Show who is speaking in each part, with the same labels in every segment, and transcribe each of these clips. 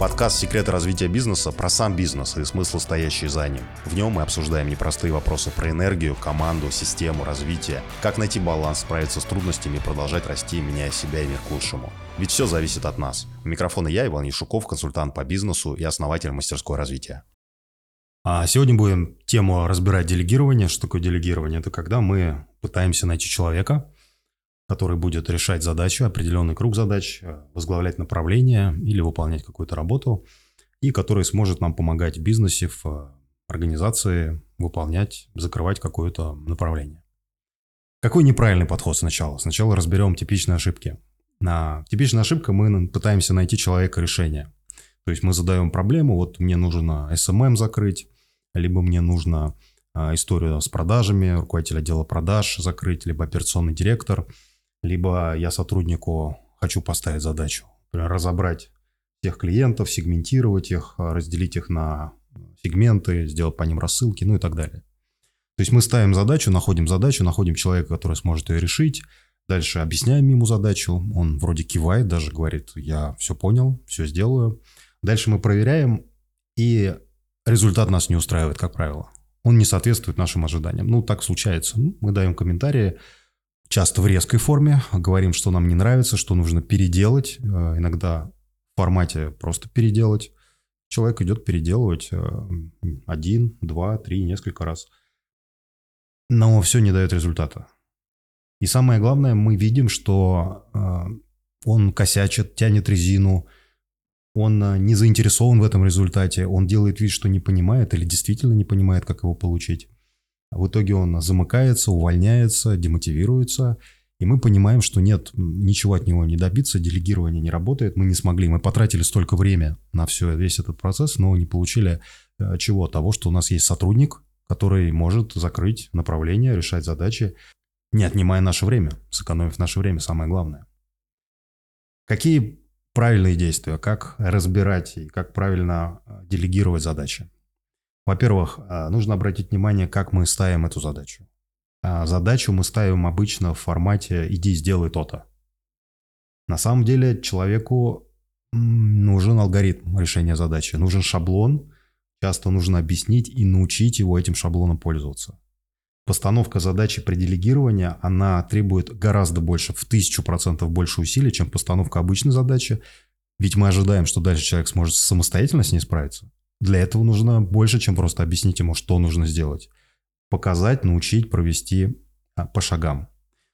Speaker 1: Подкаст «Секреты развития бизнеса» про сам бизнес и смысл, стоящий за ним. В нем мы обсуждаем непростые вопросы про энергию, команду, систему, развитие, как найти баланс, справиться с трудностями и продолжать расти, меняя себя и мир к лучшему. Ведь все зависит от нас. У микрофона я, Иван Яшуков, консультант по бизнесу и основатель мастерской развития. А сегодня будем тему разбирать делегирование. Что такое делегирование? Это когда мы пытаемся найти человека, который будет решать задачу, определенный круг задач, э, возглавлять направление или выполнять какую-то работу, и который сможет нам помогать в бизнесе, в э, организации выполнять, закрывать какое-то направление. Какой неправильный подход сначала? Сначала разберем типичные ошибки. На типичная ошибка мы пытаемся найти человека решения. То есть мы задаем проблему, вот мне нужно SMM закрыть, либо мне нужно э, историю с продажами, руководитель отдела продаж закрыть, либо операционный директор – либо я сотруднику хочу поставить задачу, разобрать всех клиентов, сегментировать их, а, разделить их на сегменты, сделать по ним рассылки, ну и так далее. То есть мы ставим задачу, находим задачу, находим человека, который сможет ее решить, дальше объясняем ему задачу, он вроде кивает, даже говорит, я все понял, все сделаю. Дальше мы проверяем, и результат нас не устраивает, как правило. Он не соответствует нашим ожиданиям. Ну, так случается. Ну, мы даем комментарии, часто в резкой форме, говорим, что нам не нравится, что нужно переделать, э, иногда в формате просто переделать. Человек идет переделывать э, один, два, три, несколько раз. Но все не дает результата. И самое главное, мы видим, что э, он косячит, тянет резину, он не заинтересован в этом результате, он делает вид, что не понимает или действительно не понимает, как его получить. В итоге он замыкается, увольняется, демотивируется. И мы понимаем, что нет, ничего от него не добиться, делегирование не работает, мы не смогли. Мы потратили столько времени на все, весь этот процесс, но не получили э, чего? Того, что у нас есть сотрудник, который может закрыть направление, решать задачи, не отнимая наше время, сэкономив наше время, самое главное. Какие правильные действия, как разбирать и как правильно э, делегировать задачи? Во-первых, а, нужно обратить внимание, как мы ставим эту задачу. А, задачу мы ставим обычно в формате «иди сделай то-то». На самом деле человеку нужен алгоритм решения задачи, нужен шаблон, часто нужно объяснить и научить его этим шаблоном пользоваться. Постановка задачи при делегировании, она требует гораздо больше, в тысячу процентов больше усилий, чем постановка обычной задачи, ведь мы ожидаем, что дальше человек сможет самостоятельно с ней справиться. Для этого нужно больше, чем просто объяснить ему, что нужно сделать. Показать, научить, провести а, по шагам.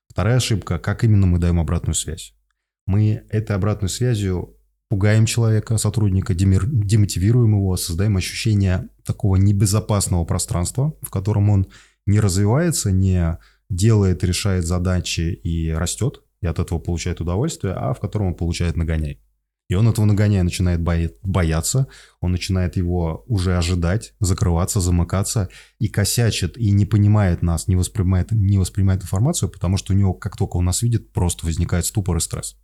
Speaker 1: Вторая ошибка, как именно мы даем обратную связь. Мы этой обратной связью пугаем человека, сотрудника, демотивируем его, создаем ощущение такого небезопасного пространства, в котором он не развивается, не делает, решает задачи и растет, и от этого получает удовольствие, а в котором он получает нагоняй. И он этого нагоняя начинает бояться, он начинает его уже ожидать, закрываться, замыкаться и косячит, и не понимает нас, не воспринимает, не воспринимает информацию, потому что у него, как только он нас видит, просто возникает ступор и стресс.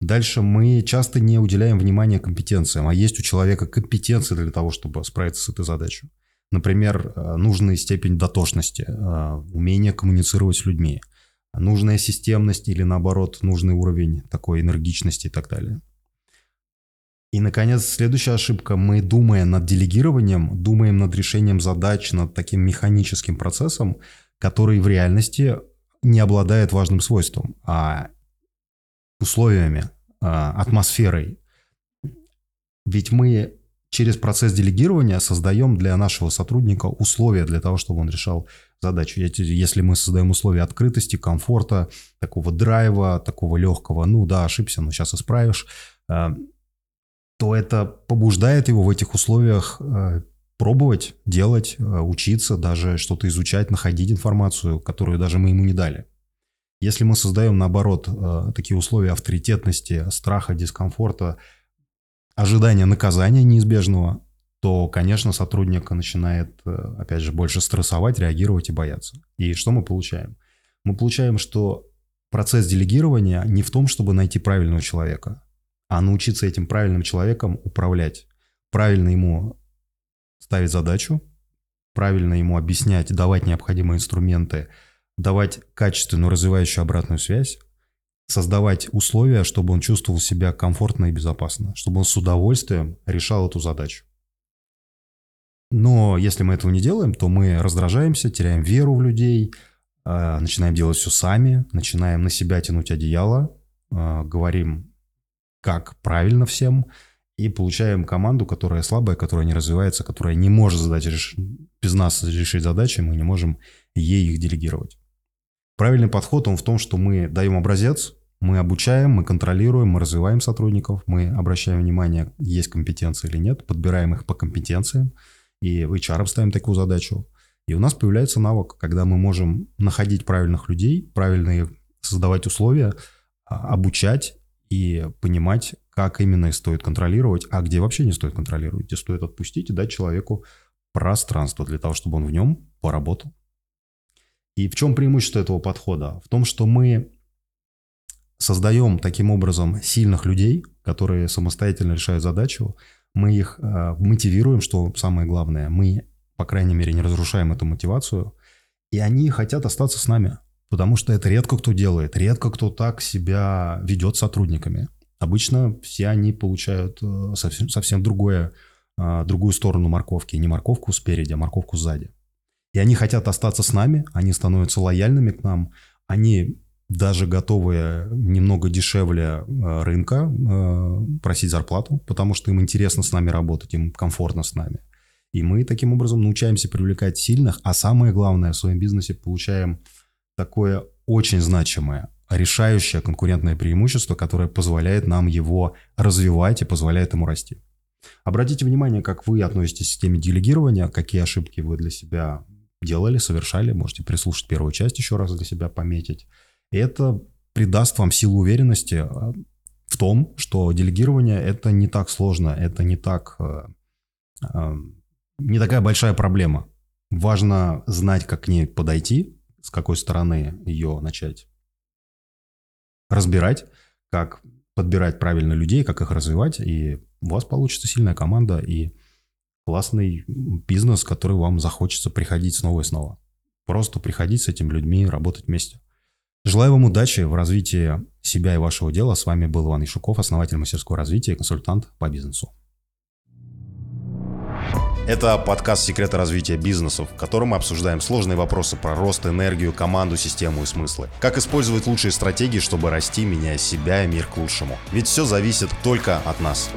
Speaker 1: Дальше мы часто не уделяем внимания компетенциям, а есть у человека компетенции для того, чтобы справиться с этой задачей. Например, э, нужная степень дотошности, э, умение коммуницировать с людьми – нужная системность или наоборот нужный уровень такой энергичности и так далее. И, наконец, следующая ошибка. Мы, думая над делегированием, думаем над решением задач, над таким механическим процессом, который в реальности не обладает важным свойством, а условиями, а, атмосферой. Ведь мы через процесс делегирования создаем для нашего сотрудника условия для того, чтобы он решал задачу. Если мы создаем условия открытости, комфорта, такого драйва, такого легкого, ну да, ошибся, но сейчас исправишь, э, то это побуждает его в этих условиях э, пробовать, делать, э, учиться, даже что-то изучать, находить информацию, которую даже мы ему не дали. Если мы создаем, наоборот, такие условия авторитетности, страха, дискомфорта, ожидания наказания неизбежного, то, конечно, сотрудник начинает, э, опять же, больше стрессовать, реагировать и бояться. И что мы получаем? Мы получаем, что процесс делегирования не в том, чтобы найти правильного человека, а научиться этим правильным человеком управлять, правильно ему ставить задачу, правильно ему объяснять, давать необходимые инструменты, давать качественную развивающую обратную связь, создавать условия, чтобы он чувствовал себя комфортно и безопасно, чтобы он с удовольствием решал эту задачу. Но если мы этого не делаем, то мы раздражаемся, теряем веру в людей, а, начинаем делать все сами, начинаем на себя тянуть одеяло, а, говорим, как правильно всем, и получаем команду, которая слабая, которая не развивается, которая не может задать, без нас решить задачи, мы не можем ей их делегировать. Правильный подход он в том, что мы даем образец, мы обучаем, мы контролируем, мы развиваем сотрудников, мы обращаем внимание, есть компетенции или нет, подбираем их по компетенциям, и HR ставим такую задачу. И у нас появляется навык, когда мы можем находить правильных людей, правильно создавать условия, а, обучать и понимать, как именно стоит контролировать, а где вообще не стоит контролировать, где стоит отпустить и дать человеку пространство для того, чтобы он в нем поработал. И в чем преимущество этого подхода? В том, что мы создаем таким образом сильных людей, которые самостоятельно решают задачу, мы их э, мотивируем, что самое главное, мы, по крайней мере, не разрушаем эту мотивацию, и они хотят остаться с нами, потому что это редко кто делает, редко кто так себя ведет с сотрудниками. Обычно все они получают э, совсем, совсем другое, э, другую сторону морковки, не морковку спереди, а морковку сзади. И они хотят остаться с нами, они становятся лояльными к нам, они даже готовые немного дешевле э, рынка э, просить зарплату, потому что им интересно с нами работать, им комфортно с нами. И мы таким образом научаемся привлекать сильных, а самое главное в своем бизнесе получаем такое очень значимое, решающее конкурентное преимущество, которое позволяет нам его развивать и позволяет ему расти. Обратите внимание, как вы относитесь к теме делегирования, какие ошибки вы для себя делали, совершали. Можете прислушать первую часть еще раз для себя пометить. Это придаст вам силу уверенности а, в том, что делегирование это не так сложно, это не так э, э, не такая большая проблема. Важно знать, как к ней подойти, с какой стороны ее начать разбирать, как подбирать правильно людей, как их развивать, и у вас получится сильная команда и классный бизнес, который вам захочется приходить снова и снова. Просто приходить с этими людьми, работать вместе. Желаю вам удачи в развитии себя и вашего дела. С вами был Иван Ишуков, основатель мастерского развития и консультант по бизнесу.
Speaker 2: Это подкаст «Секреты развития бизнесов», в котором мы обсуждаем сложные вопросы про рост, энергию, команду, систему и смыслы. Как использовать лучшие стратегии, чтобы расти, меняя себя и мир к лучшему. Ведь все зависит только от нас.